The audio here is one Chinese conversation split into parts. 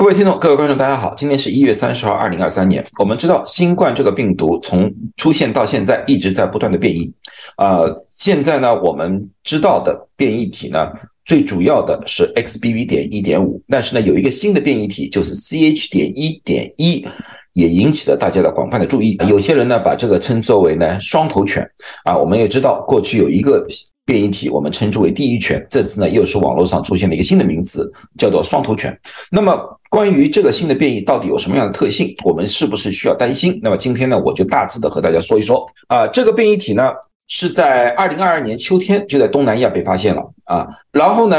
各位听众、各位观众，大家好！今天是一月三十号，二零二三年。我们知道，新冠这个病毒从出现到现在一直在不断的变异。呃，现在呢，我们知道的变异体呢，最主要的是 XBB. 点一点五，但是呢，有一个新的变异体，就是 CH. 点一点一，也引起了大家的广泛的注意。有些人呢，把这个称作为呢双头犬啊。我们也知道，过去有一个。变异体我们称之为地狱犬，这次呢又是网络上出现了一个新的名词，叫做双头犬。那么关于这个新的变异到底有什么样的特性，我们是不是需要担心？那么今天呢我就大致的和大家说一说啊，这个变异体呢是在二零二二年秋天就在东南亚被发现了啊，然后呢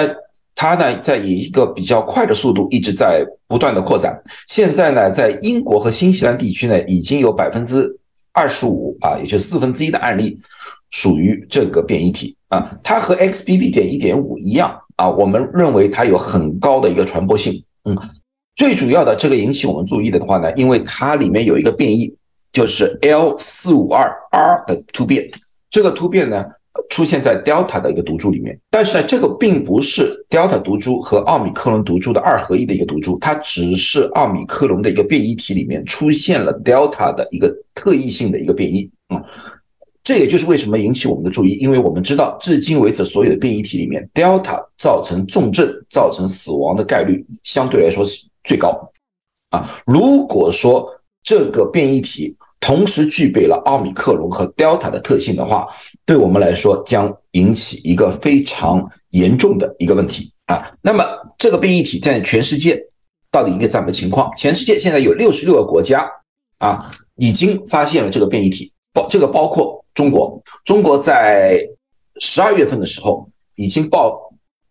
它呢在以一个比较快的速度一直在不断的扩展，现在呢在英国和新西兰地区呢已经有百分之二十五啊，也就四分之一的案例。属于这个变异体啊，它和 XBB. 点一点五一样啊，我们认为它有很高的一个传播性。嗯，最主要的这个引起我们注意的话呢，因为它里面有一个变异，就是 L 四五二 R 的突变。这个突变呢出现在 Delta 的一个毒株里面，但是呢，这个并不是 Delta 毒株和奥米克戎毒株的二合一的一个毒株，它只是奥米克戎的一个变异体里面出现了 Delta 的一个特异性的一个变异。嗯。这也就是为什么引起我们的注意，因为我们知道，至今为止所有的变异体里面，Delta 造成重症、造成死亡的概率相对来说是最高。啊，如果说这个变异体同时具备了奥密克戎和 Delta 的特性的话，对我们来说将引起一个非常严重的一个问题啊。那么，这个变异体在全世界到底一个怎么情况？全世界现在有六十六个国家啊，已经发现了这个变异体，包这个包括。中国，中国在十二月份的时候已经报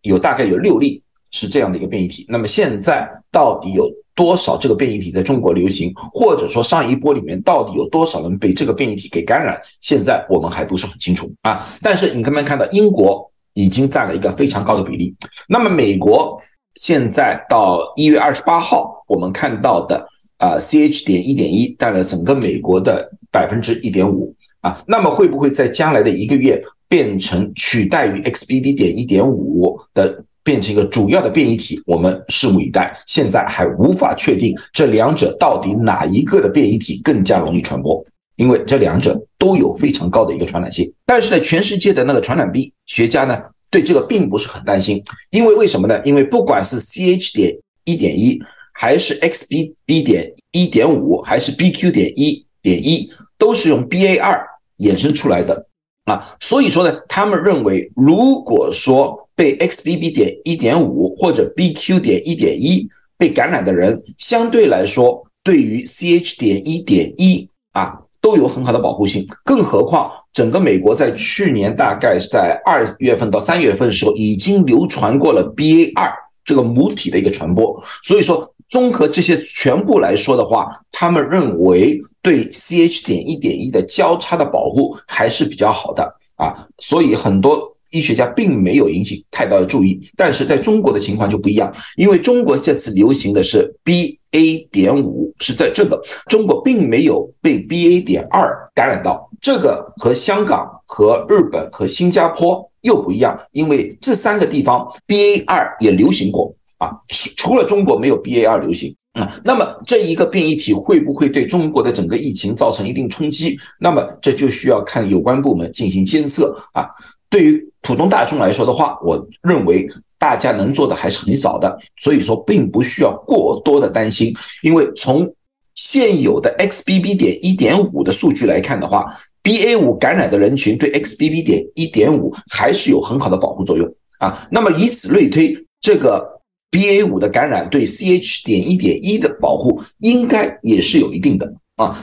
有大概有六例是这样的一个变异体。那么现在到底有多少这个变异体在中国流行，或者说上一波里面到底有多少人被这个变异体给感染，现在我们还不是很清楚啊。但是你可没看到，英国已经占了一个非常高的比例。那么美国现在到一月二十八号，我们看到的啊，CH 点一点一占了整个美国的百分之一点五。啊，那么会不会在将来的一个月变成取代于 XBB. 点一点五的，变成一个主要的变异体？我们拭目以待。现在还无法确定这两者到底哪一个的变异体更加容易传播，因为这两者都有非常高的一个传染性。但是呢，全世界的那个传染病学家呢，对这个并不是很担心，因为为什么呢？因为不管是 CH. 点一点一，还是 XBB. 点一点五，还是 BQ. 点一点一，都是用 BA 二。衍生出来的啊，所以说呢，他们认为，如果说被 XBB. 点一点五或者 BQ. 点一点一被感染的人，相对来说，对于 CH. 点一点一啊，都有很好的保护性。更何况，整个美国在去年大概是在二月份到三月份的时候，已经流传过了 BA 二这个母体的一个传播，所以说。综合这些全部来说的话，他们认为对 CH. 点一点一的交叉的保护还是比较好的啊，所以很多医学家并没有引起太大的注意。但是在中国的情况就不一样，因为中国这次流行的是 BA. 点五，是在这个中国并没有被 BA. 点二感染到，这个和香港、和日本、和新加坡又不一样，因为这三个地方 BA. 二也流行过。啊，除除了中国没有 B A 二流行啊，那么这一个变异体会不会对中国的整个疫情造成一定冲击？那么这就需要看有关部门进行监测啊。对于普通大众来说的话，我认为大家能做的还是很少的，所以说并不需要过多的担心。因为从现有的 X B B 点一点五的数据来看的话，B A 五感染的人群对 X B B 点一点五还是有很好的保护作用啊。那么以此类推，这个。B A 五的感染对 C H 点一点一的保护应该也是有一定的啊，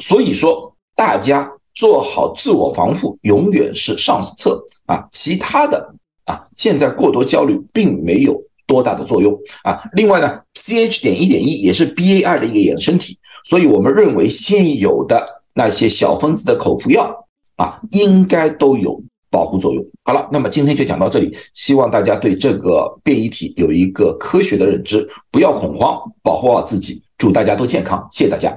所以说大家做好自我防护永远是上策啊，其他的啊现在过多焦虑并没有多大的作用啊。另外呢，C H 点一点一也是 B A 二的一个衍生体，所以我们认为现有的那些小分子的口服药啊应该都有。保护作用好了，那么今天就讲到这里，希望大家对这个变异体有一个科学的认知，不要恐慌，保护好自己，祝大家都健康，谢谢大家。